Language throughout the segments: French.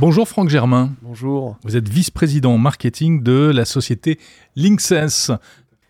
Bonjour Franck Germain. Bonjour. Vous êtes vice-président marketing de la société Linksense.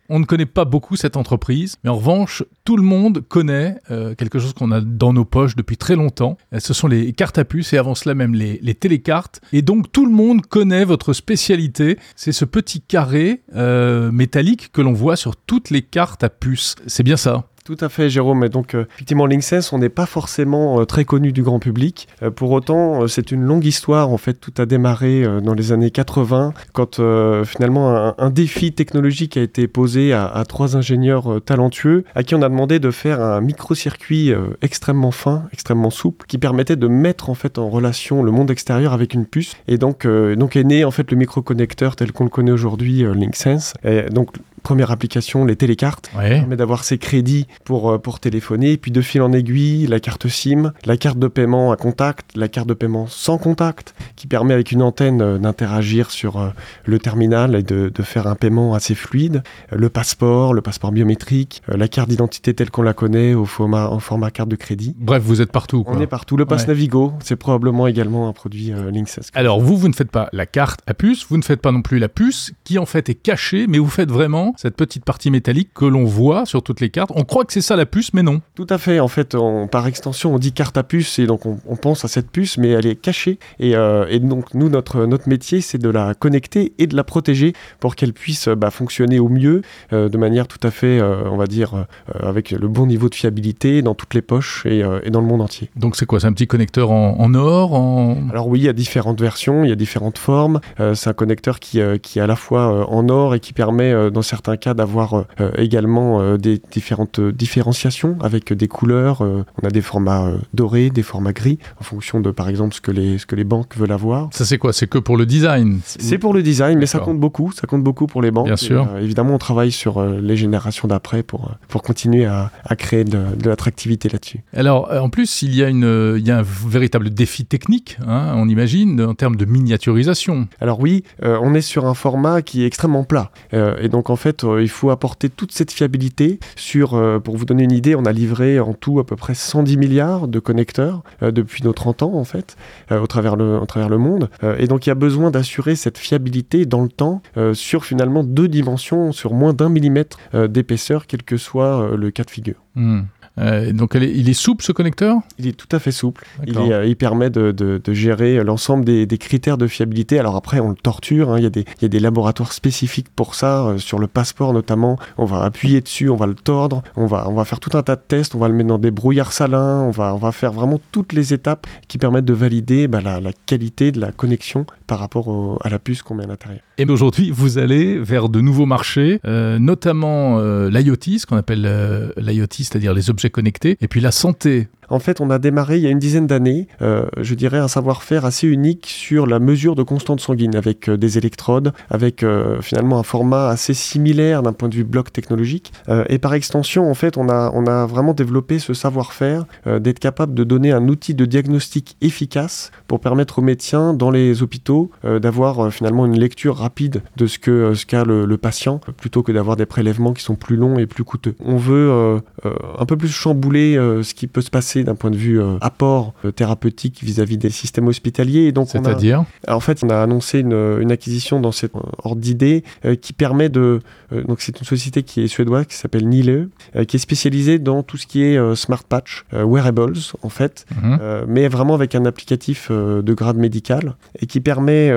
On ne connaît pas beaucoup cette entreprise, mais en revanche, tout le monde connaît euh, quelque chose qu'on a dans nos poches depuis très longtemps. Euh, ce sont les cartes à puce et avant cela même les, les télécartes. Et donc tout le monde connaît votre spécialité. C'est ce petit carré euh, métallique que l'on voit sur toutes les cartes à puce. C'est bien ça? Tout à fait, Jérôme. Et donc, euh, effectivement, Linksys, on n'est pas forcément euh, très connu du grand public. Euh, pour autant, c'est une longue histoire. En fait, tout a démarré dans les années 80, quand finalement un, défi technologique a été posé à, à trois ingénieurs talentueux, à qui on a demandé de faire un microcircuit extrêmement fin, extrêmement souple, qui permettait de mettre en fait en relation le monde extérieur avec une puce. Et donc, donc est né en fait le microconnecteur tel qu'on le connaît aujourd'hui, Linksense. Et donc première application, les télécartes, ouais. permet d'avoir ses crédits pour, euh, pour téléphoner, puis de fil en aiguille, la carte SIM, la carte de paiement à contact, la carte de paiement sans contact, qui permet avec une antenne euh, d'interagir sur euh, le terminal et de, de, faire un paiement assez fluide, le passeport, le passeport biométrique, la carte d'identité telle qu'on la connaît au format, au format carte de crédit. Bref, vous êtes partout. Quoi. On est partout. Le pass ouais. Navigo, c'est probablement également un produit euh, Linksys. Alors vous, vous ne faites pas la carte à puce, vous ne faites pas non plus la puce, qui en fait est cachée, mais vous faites vraiment cette petite partie métallique que l'on voit sur toutes les cartes. On croit que c'est ça la puce, mais non. Tout à fait. En fait, on, par extension, on dit carte à puce et donc on, on, pense à cette puce, mais elle est cachée. Et, euh, et donc nous, notre, notre métier, c'est de la connecter et de la protéger pour qu'elle puisse bah, fonctionner au mieux, euh, de manière tout à fait, euh, on va dire, avec le bon niveau de fiabilité dans toutes les poches et, et dans le monde entier. Donc c'est quoi? C'est un petit connecteur en, en or en... Alors oui, il y a différentes versions, il y a différentes formes. c'est un connecteur qui, qui est à la fois en or et qui permet, dans certains cas, d'avoir euh, également euh, des différentes différenciations avec des couleurs. Euh, on a des formats dorés, des formats gris, en fonction de, par exemple, ce que les, ce que les banques veulent avoir. Ça, c'est quoi? C'est que pour le design? C'est pour le design, mais ça compte beaucoup. Ça compte beaucoup pour les banques. Bien sûr. Et, évidemment, on travaille sur les générations d'après pour, pour continuer à, à créer de, de l'attractivité là-dessus. Alors, en plus, il y, a une, il y a un véritable défi technique, hein, on imagine, en termes de miniaturisation. Alors oui, euh, on est sur un format qui est extrêmement plat. Euh, et donc, en fait, euh, il faut apporter toute cette fiabilité sur, euh, pour vous donner une idée, on a livré en tout à peu près 110 milliards de connecteurs euh, depuis nos 30 ans en fait, au, travers le, au travers le monde. Et donc il y a besoin d'assurer cette fiabilité dans le temps sur finalement deux dimensions, sur moins d'un millimètre d'épaisseur, quel que soit le cas de figure. Mmh. Euh, donc elle est, il est souple ce connecteur? Il est tout à fait souple. Il, est, euh, il, permet de, de, de gérer l'ensemble des, des, critères de fiabilité. Alors après, on le torture. Hein. Il, y a des, il y a des laboratoires spécifiques pour ça. Euh, sur le passeport notamment, on va appuyer dessus, on va le tordre, on va, on va faire tout un tas de tests. On va le mettre dans des brouillards salins. On va, on va faire vraiment toutes les étapes qui permettent de valider bah, la, la, qualité de la connexion par rapport au, à la puce qu'on met à l'intérieur. Et aujourd'hui, vous allez vers de nouveaux marchés, euh, notamment euh, l'IoT, ce qu'on appelle euh, l'IoT, c'est-à-dire les objets connectés, et puis la santé. En fait, on a démarré il y a une dizaine d'années, euh, je dirais, un savoir-faire assez unique sur la mesure de constante sanguine avec euh, des électrodes, avec euh, finalement un format assez similaire d'un point de vue bloc technologique. Et par extension, en fait, on a, on a vraiment développé ce savoir-faire d'être capable de donner un outil de diagnostic efficace pour permettre aux médecins dans les hôpitaux d'avoir finalement une lecture rapide de ce que ce qu'a le, le, patient, plutôt que d'avoir des prélèvements qui sont plus longs et plus coûteux. On veut un peu plus chambouler ce qui peut se passer d'un point de vue euh, apport euh, thérapeutique vis-à-vis -vis des systèmes hospitaliers. Et donc, c'est-à-dire En fait, on a annoncé une, une acquisition dans cette ordre d'idée euh, qui permet de. Euh, donc, c'est une société qui est suédoise qui s'appelle Nile, euh, qui est spécialisée dans tout ce qui est euh, smart patch, wearables en fait, Mhm. mais vraiment avec un applicatif de grade médical et qui permet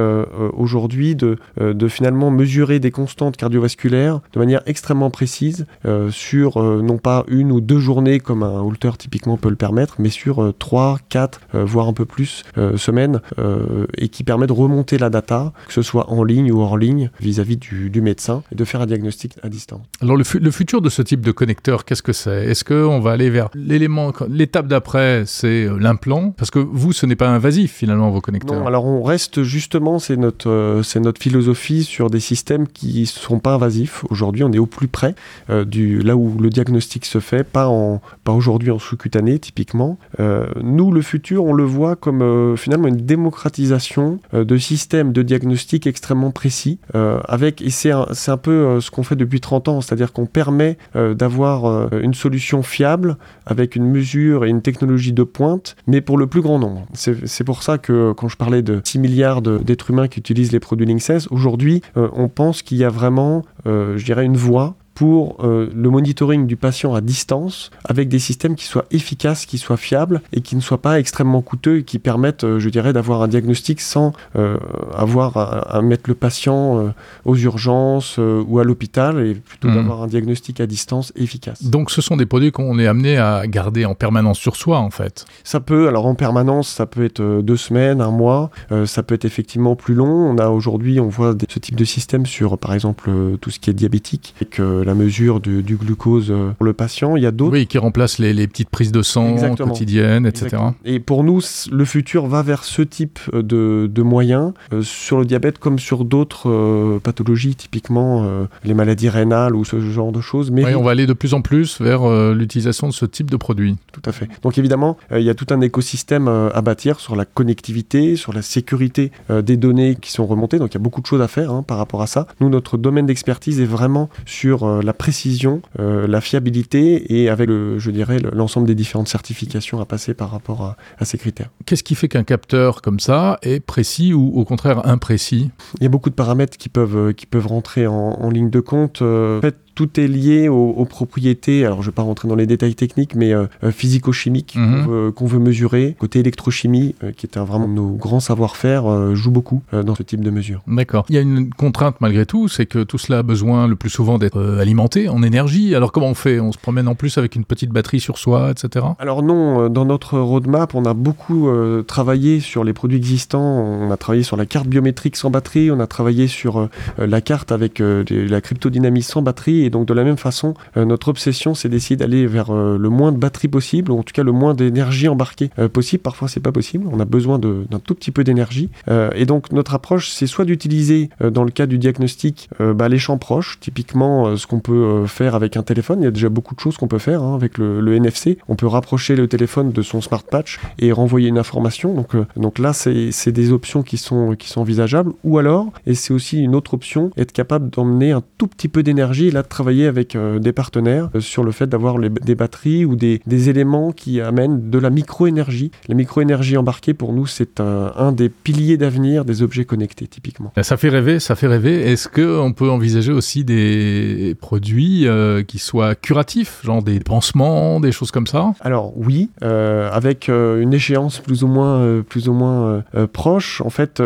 aujourd'hui de, de finalement mesurer des constantes cardiovasculaires de manière extrêmement précise sur non pas une ou deux journées comme un holter typiquement peut le permettre, mais sur euh, 3, 4, euh, voire un peu plus euh, semaines, euh, et qui permet de remonter la data, que ce soit en ligne ou hors ligne, vis-à-vis -vis du, du, médecin, et de faire un diagnostic à distance. Alors le, fu le futur de ce type de connecteur, qu'est-ce que c'est? Est-ce qu'on va aller vers l'élément, l'étape d'après, c'est euh, l'implant? Parce que vous, ce n'est pas invasif finalement vos connecteurs. Non, alors on reste justement, c'est notre, euh, c'est notre philosophie sur des systèmes qui ne sont pas invasifs. Aujourd'hui, on est au plus près euh, du là où le diagnostic se fait, pas, en, pas aujourd'hui en sous-cutané, typiquement typiquement. nous, le futur, on le voit comme finalement une démocratisation de systèmes de diagnostic extrêmement précis, avec, et c'est un, un, peu ce qu'on fait depuis 30 ans, c'est-à-dire qu'on permet d'avoir une solution fiable avec une mesure et une technologie de pointe, mais pour le plus grand nombre. C'est pour ça que quand je parlais de 6 milliards d'êtres humains qui utilisent les produits Linksys, aujourd'hui, on pense qu'il y a vraiment, je dirais, une voie pour euh, le monitoring du patient à distance avec des systèmes qui soient efficaces, qui soient fiables et qui ne soient pas extrêmement coûteux et qui permettent, euh, je dirais, d'avoir un diagnostic sans euh, avoir à, mettre le patient aux urgences ou à l'hôpital et plutôt mmh. d'avoir un diagnostic à distance efficace. Donc ce sont des produits qu'on est amené à garder en permanence sur soi en fait Ça peut, alors en permanence, ça peut être deux semaines, un mois, ça peut être effectivement plus long. On a aujourd'hui, on voit ce type de système sur par exemple tout ce qui est diabétique et que la mesure du, glucose euh, pour le patient. Il y a d'autres. Oui, qui remplacent les, petites prises de sang quotidiennes, etc. Et pour nous, le futur va vers ce type euh, de, moyens euh, sur le diabète comme sur d'autres pathologies, typiquement les maladies rénales ou ce genre de choses. Mais oui, on va aller de plus en plus vers l'utilisation de ce type de produits. Tout à fait. Donc évidemment, il y a tout un écosystème à bâtir sur la connectivité, sur la sécurité des données qui sont remontées. Donc il y a beaucoup de choses à faire hein, par rapport à ça. Nous, notre domaine d'expertise est vraiment sur la précision, euh, la fiabilité et avec, le, je dirais, l'ensemble des différentes certifications à passer par rapport à, ces critères. Qu'est-ce qui fait qu'un capteur comme ça est précis ou au contraire imprécis? Il y a beaucoup de paramètres qui peuvent, qui peuvent rentrer en, ligne de compte. Euh, tout est lié aux, propriétés, alors je ne vais pas rentrer dans les détails techniques, mais euh, euh, physico-chimiques mhm. qu'on veut, mesurer. Côté électrochimie, euh, qui est un, vraiment nos grands savoir-faire, joue beaucoup dans ce type de mesure. D'accord. Il y a une contrainte malgré tout, c'est que tout cela a besoin le plus souvent d'être alimenté en énergie. Alors comment on fait? On se promène en plus avec une petite batterie sur soi, etc. Alors non, dans notre roadmap, on a beaucoup travaillé sur les produits existants. On a travaillé sur la carte biométrique sans batterie, on a travaillé sur la carte avec la cryptodynamie sans batterie et donc de la même façon, euh, notre obsession, c'est d'essayer d'aller vers euh, le moins de batterie possible, ou en tout cas le moins d'énergie embarquée euh, possible. Parfois, c'est pas possible. On a besoin d'un tout petit peu d'énergie. et donc notre approche, c'est soit d'utiliser dans le cas du diagnostic bah, les champs proches, typiquement ce qu'on peut faire avec un téléphone. Il y a déjà beaucoup de choses qu'on peut faire hein, avec le, NFC. On peut rapprocher le téléphone de son smart patch et renvoyer une information. Donc, donc là, c'est des options qui sont, qui sont envisageables. Ou alors, et c'est aussi une autre option, être capable d'emmener un tout petit peu d'énergie. Là, travailler avec euh, des partenaires euh, sur le fait d'avoir des batteries ou des, éléments qui amènent de la microénergie. La microénergie embarquée, pour nous, c'est un, des piliers d'avenir des objets connectés, typiquement. Ça fait rêver, ça fait rêver. Est-ce qu'on peut envisager aussi des produits euh, qui soient curatifs, genre des pansements, des choses comme ça? Alors oui, avec une échéance plus ou moins, plus ou moins proche. En fait,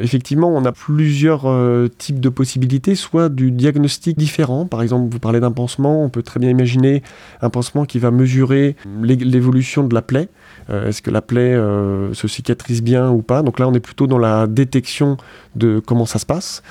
effectivement, on a plusieurs types de possibilités, soit du diagnostic différent, par exemple, vous parlez d'un pansement, on peut très bien imaginer un pansement qui va mesurer l'évolution de la plaie. Euh, est-ce que la plaie euh, se cicatrise bien ou pas? Donc là, on est plutôt dans la détection de comment ça se passe.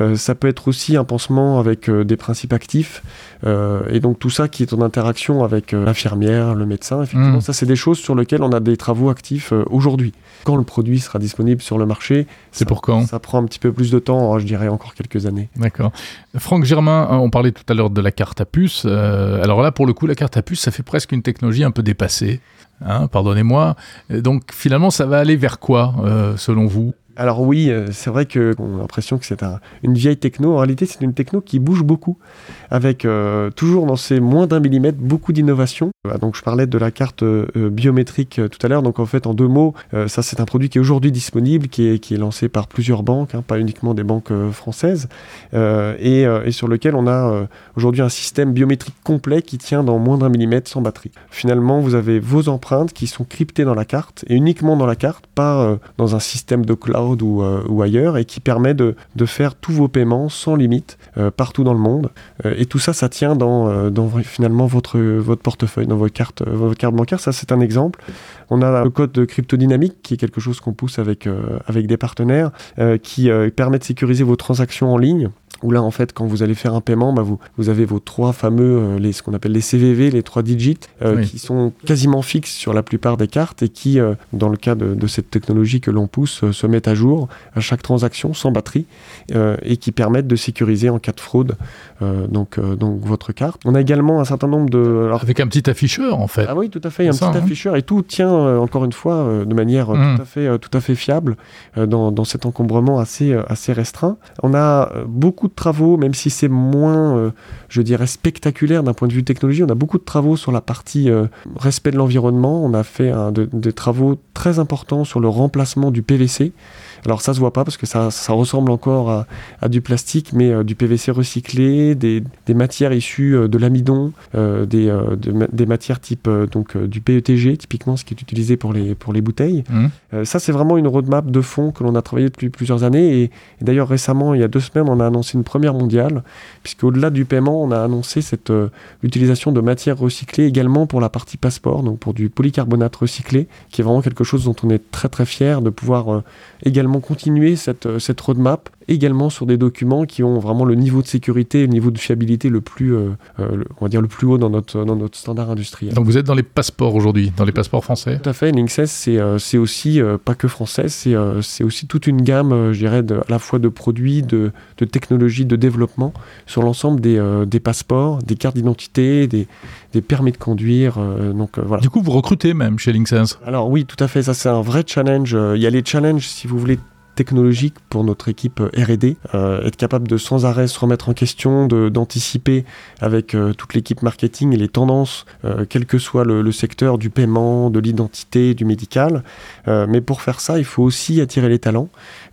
Euh, ça peut être aussi un pansement avec des principes actifs. et donc tout ça qui est en interaction avec l'infirmière, le médecin. Effectivement, mmh. ça, c'est des choses sur lesquelles on a des travaux actifs aujourd'hui. Quand le produit sera disponible sur le marché, c'est pour quand Ça prend un petit peu plus de temps, je dirais encore quelques années. D'accord. Franck Germain, on parlait tout à l'heure de la carte à puce. alors là, pour le coup, la carte à puce, ça fait presque une technologie un peu dépassée. Hein, pardonnez-moi. Donc finalement, ça va aller vers quoi, euh, selon vous? Alors oui, euh, c'est vrai qu'on a l'impression que c'est une vieille techno. En réalité, c'est une techno qui bouge beaucoup, avec euh, toujours dans ces moins d'un millimètre beaucoup d'innovation. Donc je parlais de la carte biométrique tout à l'heure. Donc en fait, en deux mots, ça c'est un produit qui est aujourd'hui disponible, qui est, lancé par plusieurs banques, hein, pas uniquement des banques françaises, et, sur lequel on a aujourd'hui un système biométrique complet qui tient dans moins d'un millimètre sans batterie. Finalement, vous avez vos empreintes qui sont cryptées dans la carte, et uniquement dans la carte, pas dans un système de cloud euh, ou, ailleurs et qui permet de, faire tous vos paiements sans limite euh, partout dans le monde. Euh, et tout ça, ça tient dans, dans finalement votre, votre portefeuille, dans votre carte, votre carte bancaire. Ça, c'est un exemple. On a le code de cryptodynamique qui est quelque chose qu'on pousse avec, avec des partenaires qui permet de sécuriser vos transactions en ligne où là en fait quand vous allez faire un paiement, bah, vous, vous avez vos trois fameux, euh, les, ce qu'on appelle les CVV, les trois digits, euh, qui sont quasiment fixes sur la plupart des cartes et qui, euh, dans le cas de, de cette technologie que l'on pousse, se mettent à jour à chaque transaction sans batterie et qui permettent de sécuriser en cas de fraude donc, donc votre carte. On a également un certain nombre de... Alors, Avec un petit afficheur en fait. Ah oui, tout à fait, un petit hein. afficheur et tout tient encore une fois de manière mmh. tout, à fait, tout à fait fiable dans, dans cet encombrement assez, assez restreint. On a beaucoup de travaux, même si c'est moins, euh, je dirais, spectaculaire d'un point de vue technologie. On a beaucoup de travaux sur la partie euh, respect de l'environnement. On a fait des travaux très importants sur le remplacement du PVC. Alors ça se voit pas parce que ça, ressemble encore à, du plastique, mais euh, du PVC recyclé, des, matières issues de l'amidon, des, des, matières type donc du PETG typiquement, ce qui est utilisé pour les, pour les bouteilles. Mmh. ça c'est vraiment une roadmap de fond que l'on a travaillé depuis plusieurs années et, et d'ailleurs récemment, il y a deux semaines, on a annoncé une première mondiale, puisqu'au-delà du paiement, on a annoncé cette euh, utilisation de matières recyclées également pour la partie passeport, donc pour du polycarbonate recyclé, qui est vraiment quelque chose dont on est très très fier de pouvoir euh, également continuer cette, euh, cette roadmap également sur des documents qui ont vraiment le niveau de sécurité, le niveau de fiabilité le plus, on va dire le plus haut dans notre, dans notre standard industriel. Donc vous êtes dans les passeports aujourd'hui, dans les passeports français? Tout à fait, Linksys c'est c'est aussi pas que français, c'est c'est aussi toute une gamme, je dirais, de, à la fois de produits, de, de technologies, de développement sur l'ensemble des, euh, des, passeports, des cartes d'identité, des, des, permis de conduire. Euh, donc, euh, voilà. Du coup, vous recrutez même chez Linksense Alors oui, tout à fait. Ça, c'est un vrai challenge. Il y a les challenges, si vous voulez, technologique pour notre équipe R&D, euh, être capable de sans arrêt se remettre en question, d'anticiper avec euh, toute l'équipe marketing et les tendances, euh, quel que soit le, secteur du paiement, de l'identité, du médical. mais pour faire ça, il faut aussi attirer les talents.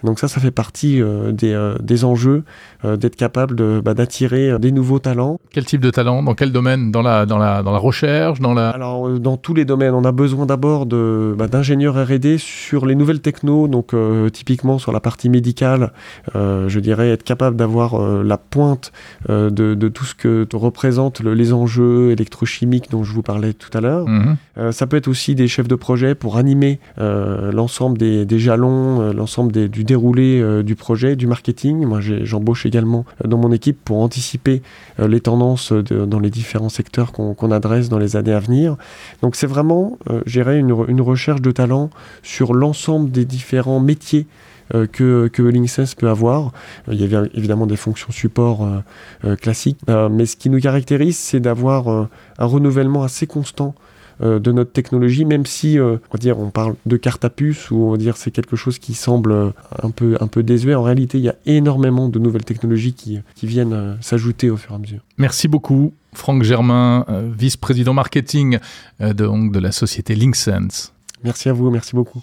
Donc ça, ça fait partie des, des, enjeux d'être capable bah, d'attirer des nouveaux talents. Quel type de talent? Dans quel domaine? Dans la, dans, la, dans la recherche? Dans la... Alors, dans tous les domaines. On a besoin d'abord bah, d'ingénieurs R&D sur les nouvelles technos, donc typiquement sur la partie médicale, euh, je dirais être capable d'avoir euh, la pointe euh, de, tout ce que représentent les enjeux électrochimiques dont je vous parlais tout à l'heure. Mhm. ça peut être aussi des chefs de projet pour animer l'ensemble des, jalons, l'ensemble du déroulé du projet, du marketing. Moi, j'embauche également dans mon équipe pour anticiper les tendances dans les différents secteurs qu'on adresse dans les années à venir. Donc c'est vraiment, gérer une, une recherche de talent sur l'ensemble des différents métiers euh, que, que Linksys peut avoir. Il y a évidemment des fonctions support euh, euh, classiques, mais ce qui nous caractérise, c'est d'avoir un renouvellement assez constant de notre technologie, même si on va dire on parle de carte à puce ou on va dire c'est quelque chose qui semble un peu un peu désuet. En réalité, il y a énormément de nouvelles technologies qui, qui viennent s'ajouter au fur et à mesure. Merci beaucoup, Franck Germain, vice-président marketing de, de la société LinkSense. Merci à vous, merci beaucoup.